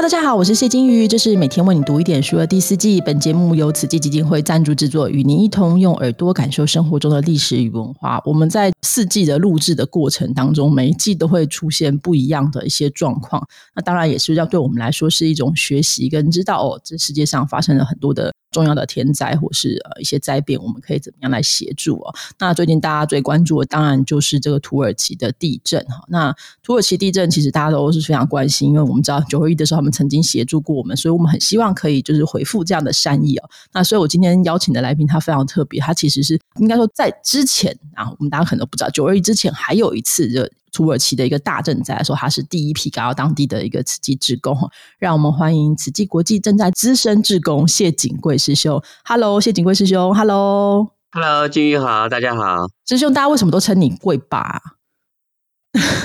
大家好，我是谢金鱼，这是每天为你读一点书的第四季。本节目由慈济基金会赞助制作，与您一同用耳朵感受生活中的历史与文化。我们在四季的录制的过程当中，每一季都会出现不一样的一些状况。那当然也是要对我们来说是一种学习，跟知道哦，这世界上发生了很多的。重要的天灾或是呃一些灾变，我们可以怎么样来协助哦？那最近大家最关注的当然就是这个土耳其的地震哈。那土耳其地震其实大家都是非常关心，因为我们知道九二一的时候他们曾经协助过我们，所以我们很希望可以就是回复这样的善意哦。那所以我今天邀请的来宾他非常特别，他其实是应该说在之前啊，我们大家可能都不知道九二一之前还有一次的。土耳其的一个大震灾，说他是第一批赶到当地的一个慈济志工，让我们欢迎慈济国际正在资深志工谢景贵师兄。Hello，谢景贵师兄。Hello，Hello，金玉好，大家好。师兄，大家为什么都称你贵爸？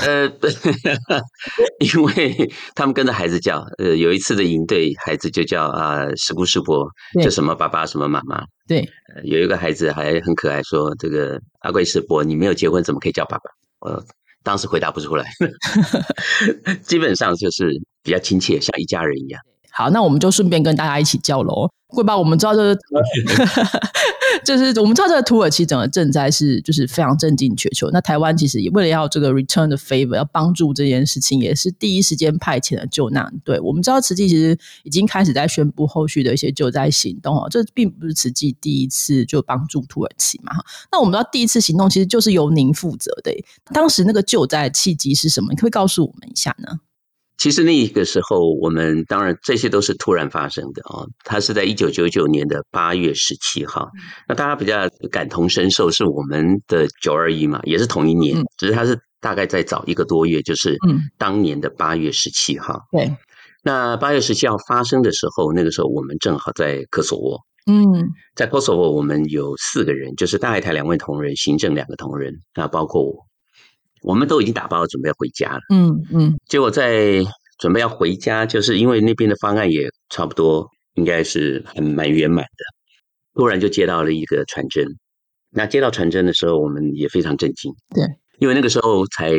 呃，因为他们跟着孩子叫。呃，有一次的营队，孩子就叫啊，师姑师伯，叫什么爸爸，什么妈妈。对，有一个孩子还很可爱，说这个阿贵师伯，你没有结婚，怎么可以叫爸爸？呃。当时回答不出来，基本上就是比较亲切，像一家人一样。好，那我们就顺便跟大家一起叫喽。会吧？我们知道这个，就是我们知道这个土耳其整个震灾是就是非常震惊全球。那台湾其实也为了要这个 return the favor，要帮助这件事情，也是第一时间派遣了救难队。我们知道慈济其实已经开始在宣布后续的一些救灾行动哦。这并不是慈济第一次就帮助土耳其嘛？那我们知道第一次行动其实就是由您负责的。当时那个救灾契机是什么？你可以告诉我们一下呢？其实那个时候，我们当然这些都是突然发生的啊。它是在一九九九年的八月十七号。那大家比较感同身受，是我们的九二一嘛，也是同一年，只是它是大概在早一个多月，就是当年的八月十七号。对。那八月十七号发生的时候，那个时候我们正好在科索沃。嗯，在科索沃，我们有四个人，就是大海台两位同仁，行政两个同仁，那包括我。我们都已经打包准备要回家了，嗯嗯，结果在准备要回家，就是因为那边的方案也差不多，应该是很蛮圆满的。突然就接到了一个传真，那接到传真的时候，我们也非常震惊，对，因为那个时候才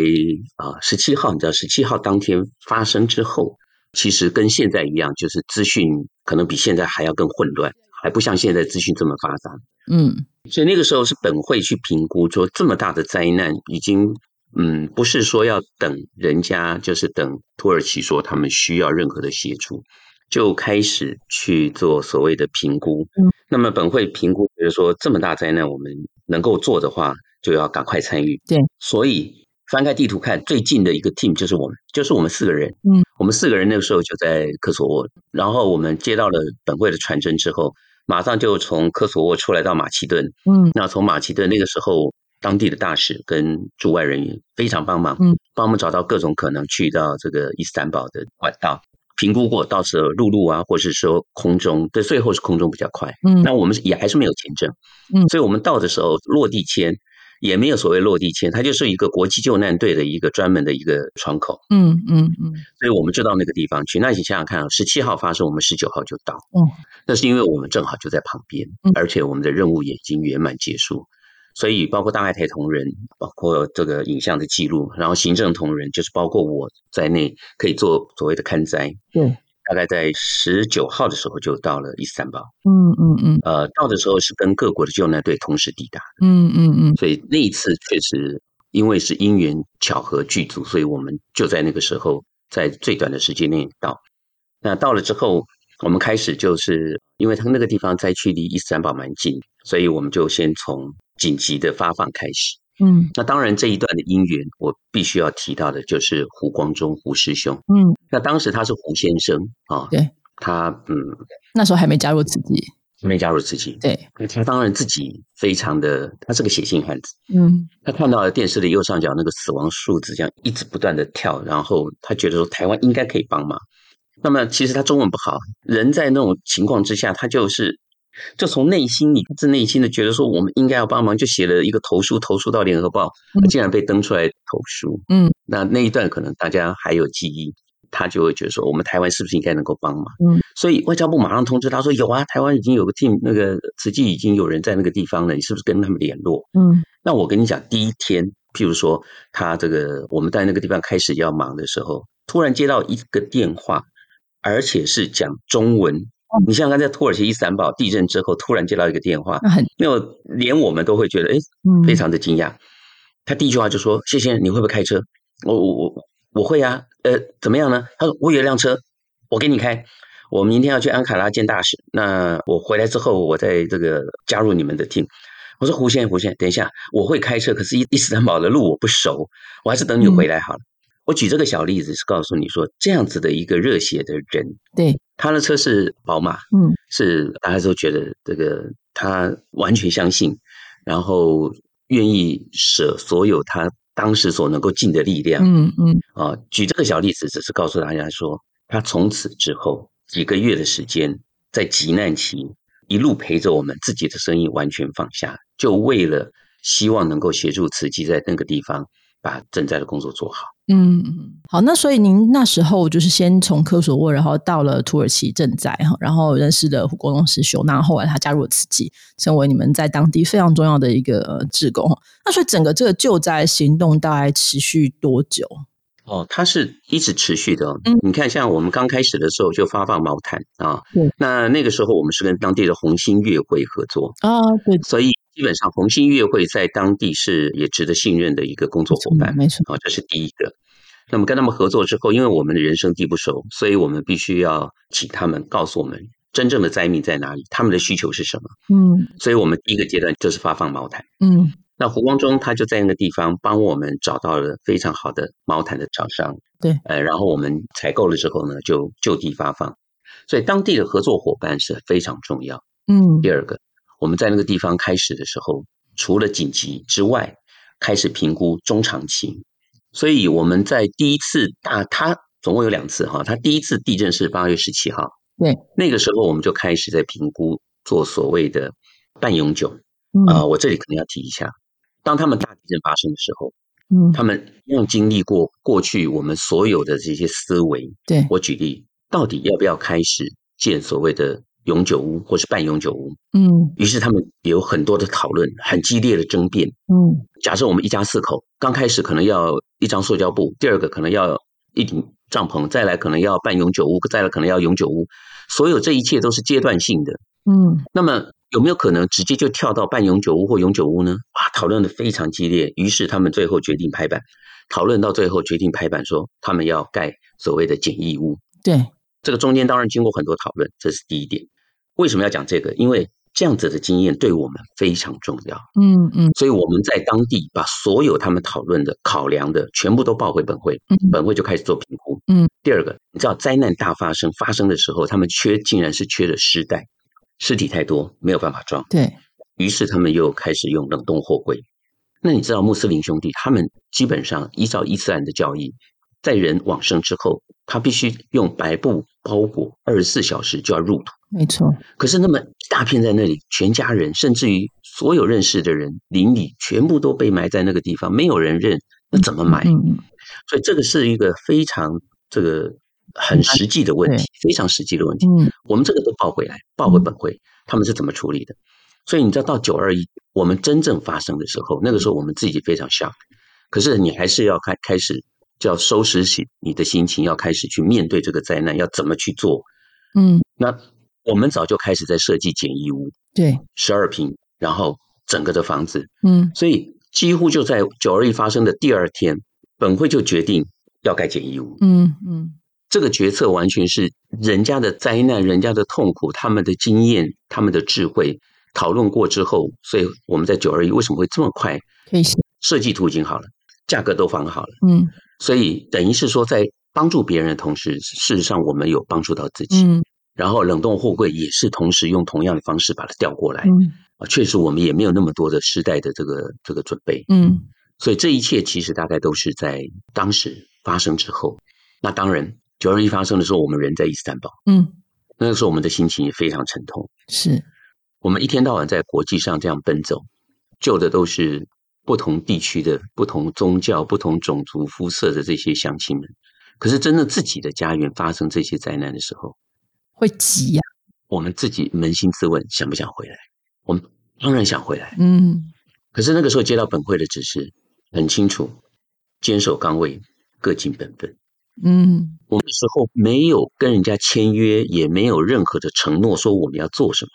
啊十七号，你知道十七号当天发生之后，其实跟现在一样，就是资讯可能比现在还要更混乱，还不像现在资讯这么发达，嗯，所以那个时候是本会去评估说这么大的灾难已经。嗯，不是说要等人家，就是等土耳其说他们需要任何的协助，就开始去做所谓的评估。嗯，那么本会评估，比如说这么大灾难，我们能够做的话，就要赶快参与。对，所以翻开地图看，最近的一个 team 就是我们，就是我们四个人。嗯，我们四个人那个时候就在科索沃，然后我们接到了本会的传真之后，马上就从科索沃出来到马其顿。嗯，那从马其顿那个时候。当地的大使跟驻外人员非常帮忙，嗯，帮我们找到各种可能去到这个伊斯坦堡的管道，评估过，到时候陆路啊，或是说空中，对，最后是空中比较快，嗯，那我们也还是没有签证，嗯，所以我们到的时候落地签也没有所谓落地签，它就是一个国际救难队的一个专门的一个窗口，嗯嗯嗯，所以我们就到那个地方去。那你想想看啊，十七号发生，我们十九号就到，嗯，那是因为我们正好就在旁边，而且我们的任务也已经圆满结束。所以，包括大爱台同仁，包括这个影像的记录，然后行政同仁，就是包括我在内，可以做所谓的看灾。对，大概在十九号的时候就到了伊斯坦堡。嗯嗯嗯。呃，到的时候是跟各国的救难队同时抵达。嗯嗯嗯。所以那一次确实，因为是因缘巧合剧组，所以我们就在那个时候，在最短的时间内到。那到了之后，我们开始就是，因为他那个地方灾区离伊斯坦堡蛮近，所以我们就先从。紧急的发放开始，嗯，那当然这一段的因缘，我必须要提到的就是胡光中胡师兄，嗯，那当时他是胡先生啊，对，他嗯，那时候还没加入自己，没加入自己，对，他当然自己非常的，他是个写信汉子，嗯，他看到了电视的右上角那个死亡数字这样一直不断的跳，然后他觉得说台湾应该可以帮忙，那么其实他中文不好，人在那种情况之下，他就是。就从内心里自内心的觉得说，我们应该要帮忙，就写了一个投书，投书到联合报，竟然被登出来投书。嗯，那那一段可能大家还有记忆，他就会觉得说，我们台湾是不是应该能够帮忙？嗯，所以外交部马上通知他说，有啊，台湾已经有个 team，那个实际已经有人在那个地方了，你是不是跟他们联络？嗯，那我跟你讲，第一天，譬如说他这个我们在那个地方开始要忙的时候，突然接到一个电话。而且是讲中文。你像刚才土耳其伊斯坦堡地震之后，突然接到一个电话，那连我们都会觉得哎，非常的惊讶。他第一句话就说：“谢谢，你会不会开车？”我我我我会啊。呃，怎么样呢？他说：“我有一辆车，我给你开。我明天要去安卡拉见大使。那我回来之后，我再这个加入你们的 team。”我说：“胡先生，胡先生，等一下，我会开车，可是伊伊斯坦堡的路我不熟，我还是等你回来好了。”我举这个小例子是告诉你说，这样子的一个热血的人，对他的车是宝马，嗯，是大家都觉得这个他完全相信，然后愿意舍所有他当时所能够尽的力量，嗯嗯，啊，举这个小例子只是告诉大家说，他从此之后几个月的时间，在急难期一路陪着我们，自己的生意完全放下，就为了希望能够协助慈济在那个地方。把赈灾的工作做好。嗯嗯，好。那所以您那时候就是先从科索沃，然后到了土耳其赈灾哈，然后认识了国公师兄，那后来他加入了慈济，成为你们在当地非常重要的一个志工。那所以整个这个救灾行动大概持续多久？哦，它是一直持续的。嗯，你看，像我们刚开始的时候就发放毛毯啊，对。那那个时候我们是跟当地的红星乐会合作啊，对，所以。基本上，红星音乐会在当地是也值得信任的一个工作伙伴，没错好，这是第一个。那么跟他们合作之后，因为我们的人生地不熟，所以我们必须要请他们告诉我们真正的灾民在哪里，他们的需求是什么。嗯，所以我们第一个阶段就是发放毛毯。嗯，那胡光中他就在那个地方帮我们找到了非常好的毛毯的厂商。对，呃，然后我们采购了之后呢，就就地发放。所以当地的合作伙伴是非常重要。嗯，第二个。我们在那个地方开始的时候，除了紧急之外，开始评估中长期。所以我们在第一次大，它总共有两次哈。它第一次地震是八月十七号，对，那个时候我们就开始在评估做所谓的半永久。啊，我这里可能要提一下，当他们大地震发生的时候，嗯，他们用经历过过去我们所有的这些思维，对我举例，到底要不要开始建所谓的？永久屋或是半永久屋，嗯，于是他们有很多的讨论，很激烈的争辩，嗯，假设我们一家四口，刚开始可能要一张塑胶布，第二个可能要一顶帐篷，再来可能要半永久屋，再来可能要永久屋，所有这一切都是阶段性的，嗯，那么有没有可能直接就跳到半永久屋或永久屋呢？哇，讨论的非常激烈，于是他们最后决定拍板，讨论到最后决定拍板说他们要盖所谓的简易屋，对，这个中间当然经过很多讨论，这是第一点。为什么要讲这个？因为这样子的经验对我们非常重要。嗯嗯，所以我们在当地把所有他们讨论的、考量的全部都报回本会，本会就开始做评估。嗯，第二个，你知道灾难大发生发生的时候，他们缺竟然是缺的尸袋，尸体太多没有办法装。对于是，他们又开始用冷冻货柜。那你知道穆斯林兄弟他们基本上依照伊斯兰的教义，在人往生之后，他必须用白布包裹，二十四小时就要入土。没错，可是那么一大片在那里，全家人甚至于所有认识的人邻里全部都被埋在那个地方，没有人认，那怎么埋？所以这个是一个非常这个很实际的问题，非常实际的问题。嗯，我们这个都报回来，报回本会，他们是怎么处理的？所以你知道，到九二一我们真正发生的时候，那个时候我们自己非常 shock，可是你还是要开开始就要收拾起你的心情，要开始去面对这个灾难，要怎么去做？嗯，那。我们早就开始在设计简易屋，对，十二平，然后整个的房子，嗯，所以几乎就在九二一发生的第二天，本会就决定要盖简易屋，嗯嗯，这个决策完全是人家的灾难、人家的痛苦、他们的经验、他们的智慧讨论过之后，所以我们在九二一为什么会这么快？可以设计图已经好了，价格都放好了，嗯，所以等于是说在帮助别人的同时，事实上我们有帮助到自己，嗯。然后冷冻货柜也是同时用同样的方式把它调过来，啊，确实我们也没有那么多的时代的这个这个准备，嗯，所以这一切其实大概都是在当时发生之后。那当然，九二一发生的时候，我们人在伊斯坦堡，嗯，那个时候我们的心情也非常沉痛，是。我们一天到晚在国际上这样奔走，救的都是不同地区的不同宗教、不同种族、肤色的这些乡亲们，可是真的自己的家园发生这些灾难的时候。会急呀！我们自己扪心自问，想不想回来？我们当然想回来。嗯，可是那个时候接到本会的指示，很清楚，坚守岗位，各尽本分。嗯，我们时候没有跟人家签约，也没有任何的承诺说我们要做什么，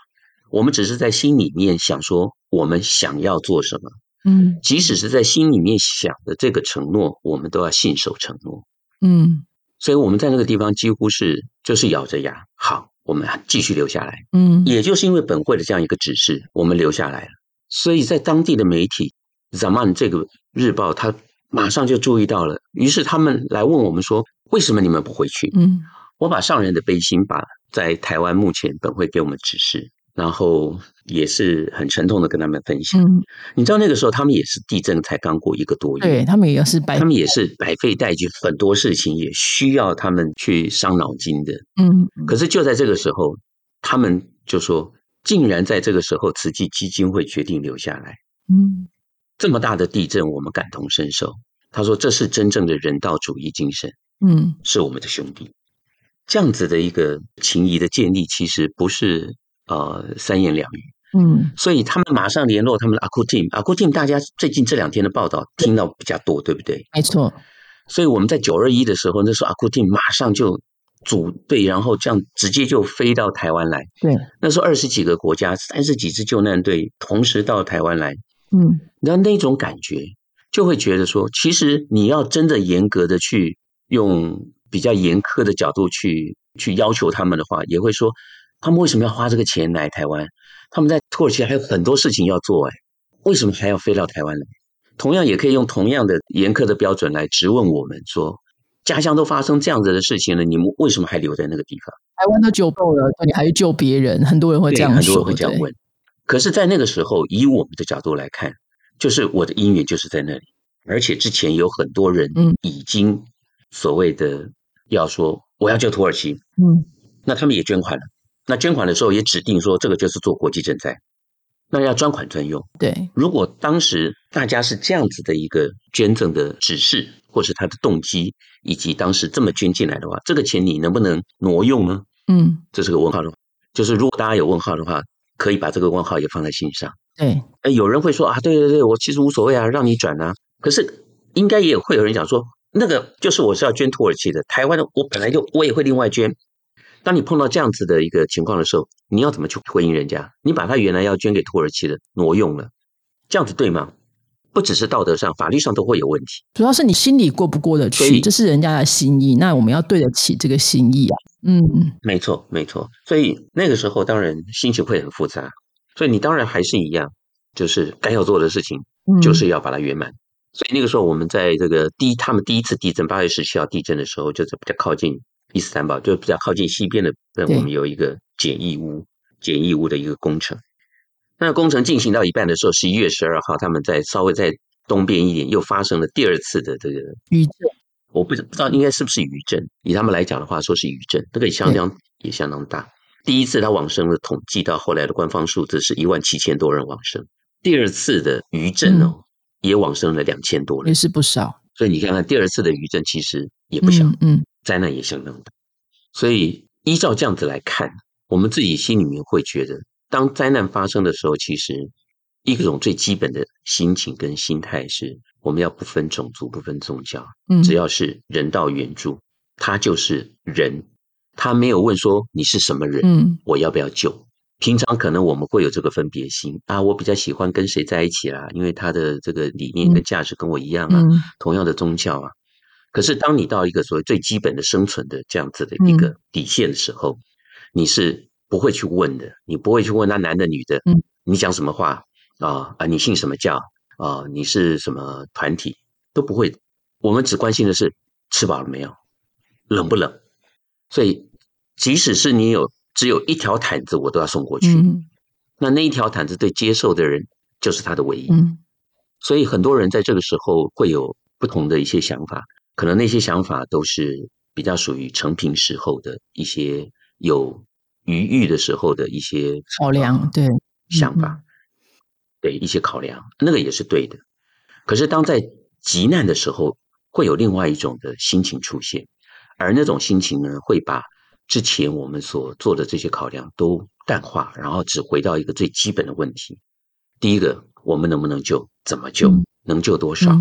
我们只是在心里面想说我们想要做什么。嗯，即使是在心里面想的这个承诺，我们都要信守承诺。嗯，所以我们在那个地方几乎是就是咬着牙，好，我们继续留下来。嗯，也就是因为本会的这样一个指示，我们留下来了。所以在当地的媒体《Zaman》这个日报，他马上就注意到了，于是他们来问我们说：“为什么你们不回去？”嗯，我把上人的悲心，把在台湾目前本会给我们指示。然后也是很沉痛的跟他们分享。嗯，你知道那个时候他们也是地震才刚过一个多月，对他们也是白，他们也是百废待举，很多事情也需要他们去伤脑筋的。嗯，可是就在这个时候，他们就说，竟然在这个时候，慈济基金会决定留下来。嗯，这么大的地震，我们感同身受。他说，这是真正的人道主义精神。嗯，是我们的兄弟。这样子的一个情谊的建立，其实不是。呃，三言两语，嗯，所以他们马上联络他们的阿库 team，阿库 team，大家最近这两天的报道听到比较多，对不对？没错。所以我们在九二一的时候，那时候阿库 team 马上就组队，然后这样直接就飞到台湾来。对，那时候二十几个国家，三十几支救难队同时到台湾来，嗯，然后那种感觉就会觉得说，其实你要真的严格的去用比较严苛的角度去去要求他们的话，也会说。他们为什么要花这个钱来台湾？他们在土耳其还有很多事情要做，哎，为什么还要飞到台湾来？同样也可以用同样的严苛的标准来质问我们：说家乡都发生这样子的事情了，你们为什么还留在那个地方？台湾都救够了，你还去救别人？很多人会这样说，很多人会这样问。可是，在那个时候，以我们的角度来看，就是我的姻缘就是在那里，而且之前有很多人已经所谓的要说我要救土耳其，嗯，那他们也捐款了。那捐款的时候也指定说，这个就是做国际赈灾，那要专款专用。对，如果当时大家是这样子的一个捐赠的指示，或是他的动机，以及当时这么捐进来的话，这个钱你能不能挪用呢？嗯，这是个问号的话，就是如果大家有问号的话，可以把这个问号也放在心上。对，哎，有人会说啊，对对对，我其实无所谓啊，让你转啊。可是应该也会有人讲说，那个就是我是要捐土耳其的，台湾的我本来就我也会另外捐。当你碰到这样子的一个情况的时候，你要怎么去回应人家？你把他原来要捐给土耳其的挪用了，这样子对吗？不只是道德上，法律上都会有问题。主要是你心里过不过得去，这是人家的心意，那我们要对得起这个心意啊。嗯，没错，没错。所以那个时候当然心情会很复杂，所以你当然还是一样，就是该要做的事情，就是要把它圆满。所以那个时候我们在这个第一，他们第一次地震八月十七号地震的时候，就是比较靠近。伊斯坦堡就比较靠近西边的，那我们有一个简易屋，简易屋的一个工程。那工程进行到一半的时候，十一月十二号，他们在稍微在东边一点，又发生了第二次的这个余震。我不不知道应该是不是余震，以他们来讲的话，说是余震，这个相当也相当大。第一次他往生的统计到后来的官方数字是一万七千多人往生，第二次的余震哦，也往生了两千多人，也是不少。所以你看看第二次的余震其实也不小，嗯。灾难也相当大，所以依照这样子来看，我们自己心里面会觉得，当灾难发生的时候，其实一种最基本的心情跟心态是，我们要不分种族、不分宗教，嗯，只要是人道援助，他就是人，他没有问说你是什么人，嗯，我要不要救？平常可能我们会有这个分别心啊，我比较喜欢跟谁在一起啦，因为他的这个理念跟价值跟我一样啊，同样的宗教啊。可是，当你到一个所谓最基本的生存的这样子的一个底线的时候，你是不会去问的，你不会去问那男的女的，嗯你讲什么话啊啊？你信什么教啊？你是什么团体都不会。我们只关心的是吃饱了没有，冷不冷。所以，即使是你有只有一条毯子，我都要送过去。那那一条毯子对接受的人就是他的唯一。所以，很多人在这个时候会有不同的一些想法。可能那些想法都是比较属于成平时候的一些有余裕的时候的一些考量，对想法，对一些考量，那个也是对的。可是当在急难的时候，会有另外一种的心情出现，而那种心情呢，会把之前我们所做的这些考量都淡化，然后只回到一个最基本的问题：第一个，我们能不能救？怎么救？能救多少？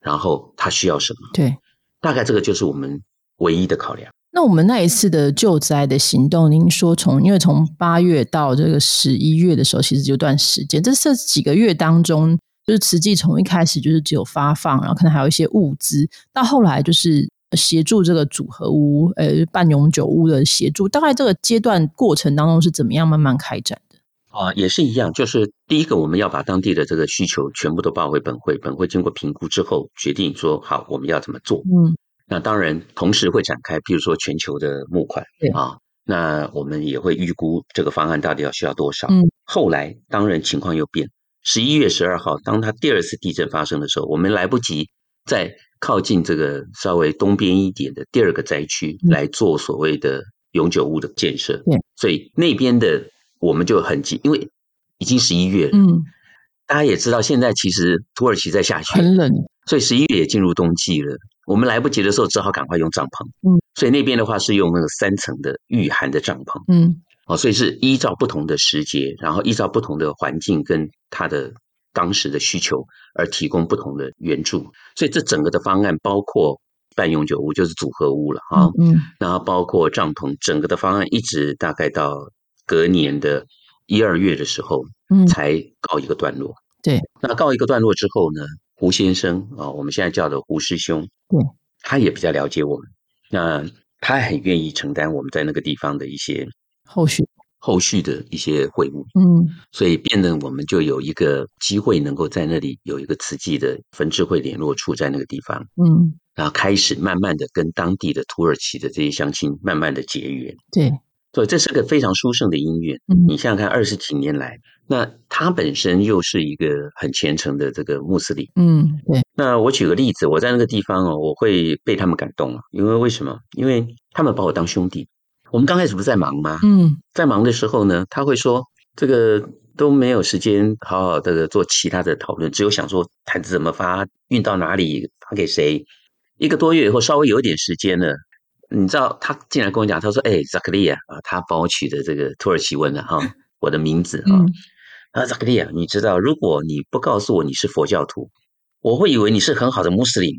然后他需要什么？对。大概这个就是我们唯一的考量。那我们那一次的救灾的行动，您说从因为从八月到这个十一月的时候，其实有段时间，这这几个月当中，就是慈济从一开始就是只有发放，然后可能还有一些物资，到后来就是协助这个组合屋、呃半永久屋的协助，大概这个阶段过程当中是怎么样慢慢开展的？啊，也是一样，就是第一个我们要把当地的这个需求全部都报回本会，本会经过评估之后决定说好我们要怎么做。嗯。那当然，同时会展开，譬如说全球的募款啊，那我们也会预估这个方案到底要需要多少。嗯，后来当然情况又变，十一月十二号，当它第二次地震发生的时候，我们来不及在靠近这个稍微东边一点的第二个灾区来做所谓的永久物的建设。对，所以那边的我们就很急，因为已经十一月了。嗯，大家也知道，现在其实土耳其在下雪，很冷，所以十一月也进入冬季了。我们来不及的时候，只好赶快用帐篷。嗯，所以那边的话是用那个三层的御寒的帐篷。嗯，哦，所以是依照不同的时节，然后依照不同的环境跟它的当时的需求而提供不同的援助。所以这整个的方案包括半永久屋，就是组合屋了啊。嗯，然后包括帐篷，整个的方案一直大概到隔年的一二月的时候，嗯，才告一个段落。对，那告一个段落之后呢？胡先生啊，我们现在叫的胡师兄，对，他也比较了解我们，那他很愿意承担我们在那个地方的一些后续。后续的一些会务，嗯，所以变得我们就有一个机会能够在那里有一个慈济的分支会联络处在那个地方，嗯，然后开始慢慢的跟当地的土耳其的这些乡亲慢慢的结缘，对。所以这是个非常殊胜的音乐。嗯，你想想看，二十几年来，那他本身又是一个很虔诚的这个穆斯林。嗯，对。那我举个例子，我在那个地方哦，我会被他们感动啊，因为为什么？因为他们把我当兄弟。我们刚开始不是在忙吗？嗯，在忙的时候呢，他会说这个都没有时间好好的做其他的讨论，只有想说毯子怎么发，运到哪里，发给谁。一个多月以后，稍微有一点时间了。你知道他进来跟我讲，他说：“哎，扎克利亚啊，他帮我取的这个土耳其文的哈，我的名字啊。啊，扎克利亚，你知道，如果你不告诉我你是佛教徒，我会以为你是很好的穆斯林。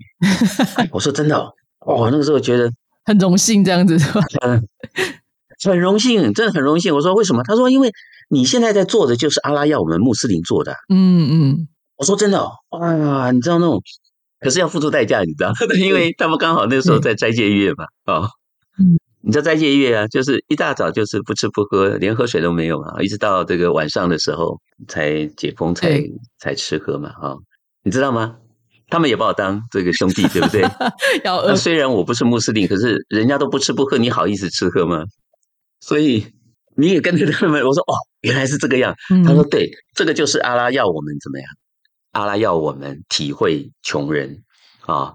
我说真的哦，我那个时候觉得 很荣幸，这样子是吧？嗯，很荣幸，真的很荣幸。我说为什么？他说因为你现在在做的就是阿拉要我们穆斯林做的。嗯嗯，我说真的哦，哇，你知道那种。可是要付出代价，你知道？因为他们刚好那时候在斋戒月嘛，哦，你知道斋戒月啊，就是一大早就是不吃不喝，连喝水都没有嘛，一直到这个晚上的时候才解封，才才吃喝嘛，哈，你知道吗？他们也把我当这个兄弟，对不对？要虽然我不是穆斯林，可是人家都不吃不喝，你好意思吃喝吗？所以你也跟着他们，我说哦，原来是这个样。他说对，这个就是阿拉要我们怎么样？阿拉要我们体会穷人啊，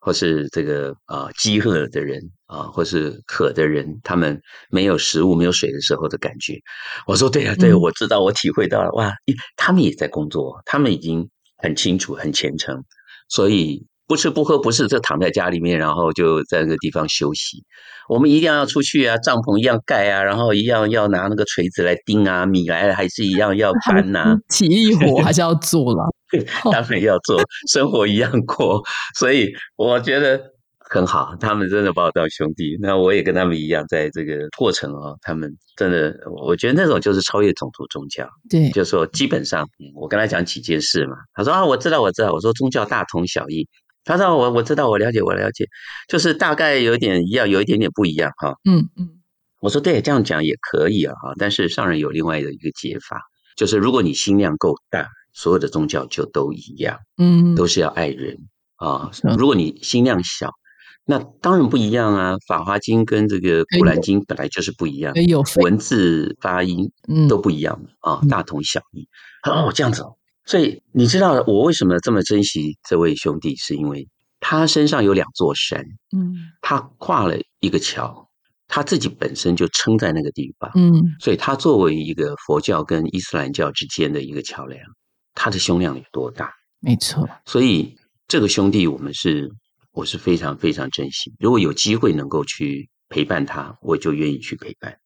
或是这个啊饥饿的人啊，或是渴的人，他们没有食物、没有水的时候的感觉。我说对啊，对，我知道，我体会到了。哇，他们也在工作，他们已经很清楚、很虔诚，所以不吃不喝不是就躺在家里面，然后就在那个地方休息。我们一定要出去啊，帐篷一样盖啊，然后一样要拿那个锤子来钉啊，米来还是一样要搬呐，体力活 还是要做了。当然要做，生活一样过，所以我觉得很好。他们真的把我当兄弟，那我也跟他们一样，在这个过程哦，他们真的，我觉得那种就是超越种族宗教。对，就说基本上，我跟他讲几件事嘛，他说啊，我知道，我知道。我说宗教大同小异，他说我我知道，我了解，我了解，就是大概有点一样，有一点点不一样哈。嗯嗯，我说对，这样讲也可以啊哈，但是上人有另外的一个解法，就是如果你心量够大。所有的宗教就都一样，嗯，都是要爱人啊。如果你心量小，那当然不一样啊。《法华经》跟这个《古兰经》本来就是不一样，有文字发音都不一样啊，大同小异。哦，这样子，所以你知道我为什么这么珍惜这位兄弟，是因为他身上有两座山，嗯，他跨了一个桥，他自己本身就撑在那个地方，嗯，所以他作为一个佛教跟伊斯兰教之间的一个桥梁。他的胸量有多大？没错，所以这个兄弟，我们是我是非常非常珍惜。如果有机会能够去陪伴他，我就愿意去陪伴。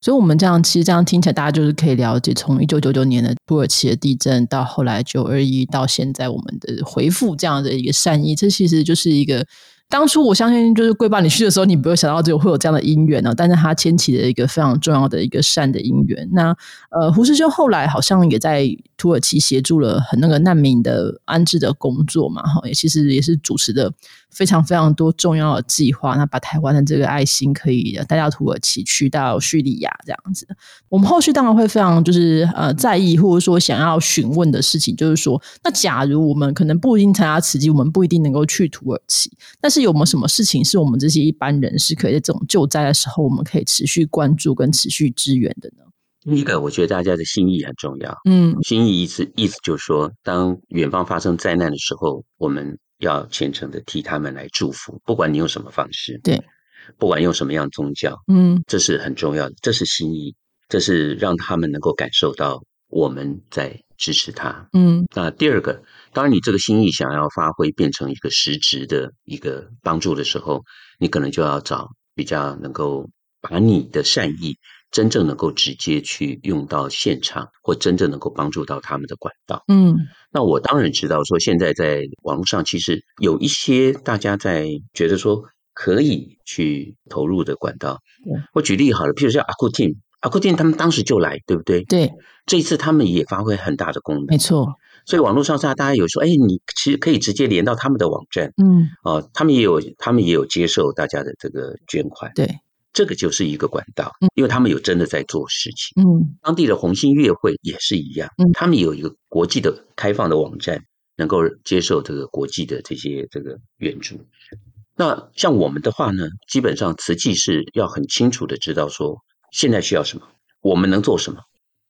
所以，我们这样其实这样听起来，大家就是可以了解，从一九九九年的土耳其的地震，到后来九二一，到现在我们的回复这样的一个善意，这其实就是一个当初我相信，就是贵爸你去的时候，你不会想到就会有这样的姻缘呢。但是他牵起了一个非常重要的一个善的姻缘。那呃，胡师兄后来好像也在土耳其协助了很那个难民的安置的工作嘛，哈，也其实也是主持的非常非常多重要的计划。那把台湾的这个爱心可以带到土耳其去，到叙利亚这样子。我们后续当然会非常就是呃在意或者说想要询问的事情，就是说，那假如我们可能不一定参加慈济，我们不一定能够去土耳其，但是。是有没有什么事情是我们这些一般人是可以在这种救灾的时候，我们可以持续关注跟持续支援的呢？第一个，我觉得大家的心意很重要。嗯，心意意思意思就是说，当远方发生灾难的时候，我们要虔诚的替他们来祝福，不管你用什么方式，对，不管用什么样宗教，嗯，这是很重要的，这是心意，这是让他们能够感受到我们在支持他。嗯，那第二个。当然，你这个心意想要发挥变成一个实质的一个帮助的时候，你可能就要找比较能够把你的善意真正能够直接去用到现场，或真正能够帮助到他们的管道。嗯，那我当然知道说，现在在网络上其实有一些大家在觉得说可以去投入的管道。我举例好了，譬如像阿库汀，阿库汀他们当时就来，对不对？对，这一次他们也发挥很大的功能。没错。所以网络上大家有说，哎，你其实可以直接连到他们的网站，嗯，哦，他们也有，他们也有接受大家的这个捐款，对，这个就是一个管道，因为他们有真的在做事情，嗯，当地的红星乐会也是一样，嗯，他们有一个国际的开放的网站，能够接受这个国际的这些这个援助。那像我们的话呢，基本上瓷器是要很清楚的知道说现在需要什么，我们能做什么。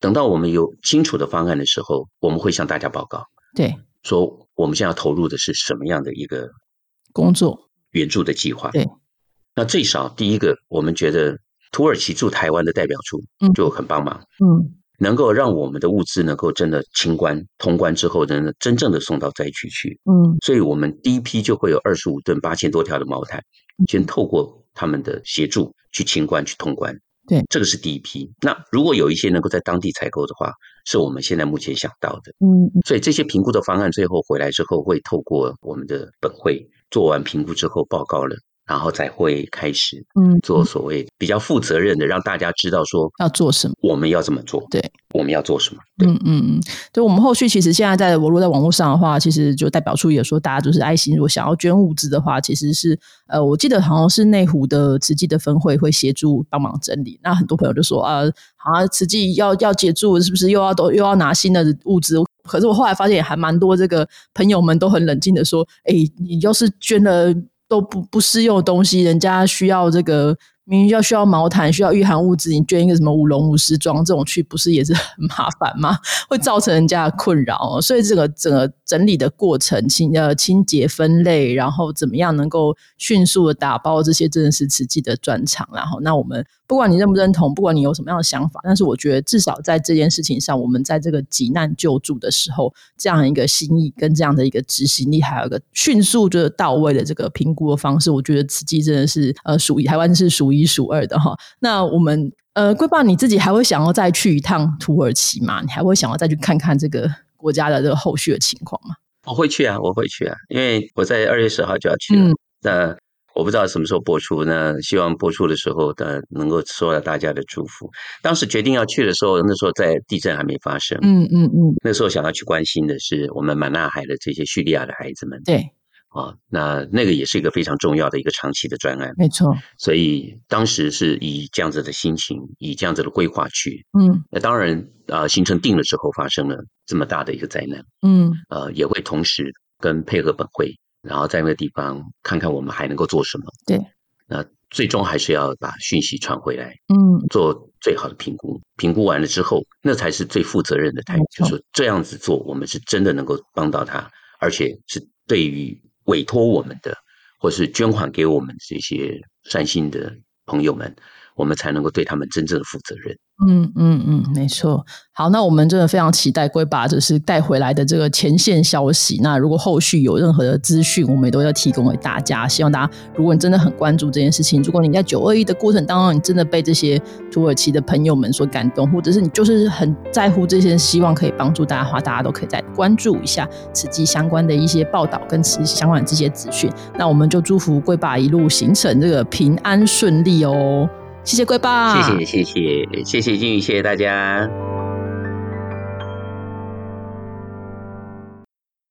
等到我们有清楚的方案的时候，我们会向大家报告。对，说我们现在要投入的是什么样的一个工作援助的计划。对，那最少第一个，我们觉得土耳其驻台湾的代表处就很帮忙。嗯，能够让我们的物资能够真的清关通关之后，呢，真正的送到灾区去。嗯，所以我们第一批就会有二十五吨八千多条的毛毯，先透过他们的协助去清关去通关。对，这个是第一批。那如果有一些能够在当地采购的话，是我们现在目前想到的。嗯，所以这些评估的方案最后回来之后，会透过我们的本会做完评估之后报告了。然后才会开始，嗯，做所谓比较负责任的，让大家知道说要做什么，我们要怎么做，对，我们要做什么，嗯嗯嗯，对，我们后续其实现在在我落在网络上的话，其实就代表处也说，大家就是爱心，如果想要捐物资的话，其实是呃，我记得好像是内湖的慈济的分会会协助帮忙整理。那很多朋友就说啊，好像慈济要要结助，是不是又要都又要拿新的物资？可是我后来发现也还蛮多，这个朋友们都很冷静的说，哎，你要是捐了。都不不适用的东西，人家需要这个。明明要需要毛毯，需要御寒物资，你捐一个什么舞龙舞狮装这种去，不是也是 很麻烦吗？会造成人家的困扰。所以这个整个整理的过程，清呃清洁分类，然后怎么样能够迅速的打包，这些真的是慈济的专长。然后，那我们不管你认不认同，不管你有什么样的想法，但是我觉得至少在这件事情上，我们在这个急难救助的时候，这样一个心意跟这样的一个执行力，还有一个迅速就是到位的这个评估的方式，我觉得慈济真的是呃属于台湾是数。一数二的哈，那我们呃，贵爸你自己还会想要再去一趟土耳其吗？你还会想要再去看看这个国家的这个后续的情况吗？我会去啊，我会去啊，因为我在二月十号就要去了。那我不知道什么时候播出，那希望播出的时候的能够收到大家的祝福。当时决定要去的时候，那时候在地震还没发生。嗯嗯嗯，那时候想要去关心的是我们满纳海的这些叙利亚的孩子们。对。啊，那那个也是一个非常重要的一个长期的专案，没错。所以当时是以这样子的心情，以这样子的规划去。嗯，那当然啊，行程定了之后发生了这么大的一个灾难，嗯，呃，也会同时跟配合本会，然后在那个地方看看我们还能够做什么。对，那最终还是要把讯息传回来，嗯，做最好的评估。评估完了之后，那才是最负责任的态度，就是这样子做，我们是真的能够帮到他，而且是对于。委托我们的，或是捐款给我们这些善心的朋友们，我们才能够对他们真正的负责任。嗯嗯嗯，没错。好，那我们真的非常期待龟爸就是带回来的这个前线消息。那如果后续有任何的资讯，我们也都要提供给大家。希望大家，如果你真的很关注这件事情，如果你在九二一的过程当中，你真的被这些土耳其的朋友们所感动，或者是你就是很在乎这些，希望可以帮助大家的话，大家都可以再关注一下此际相关的一些报道跟此相关的这些资讯。那我们就祝福龟爸一路行程这个平安顺利哦。谢谢龟爸，谢谢谢谢谢谢金鱼，谢谢大家。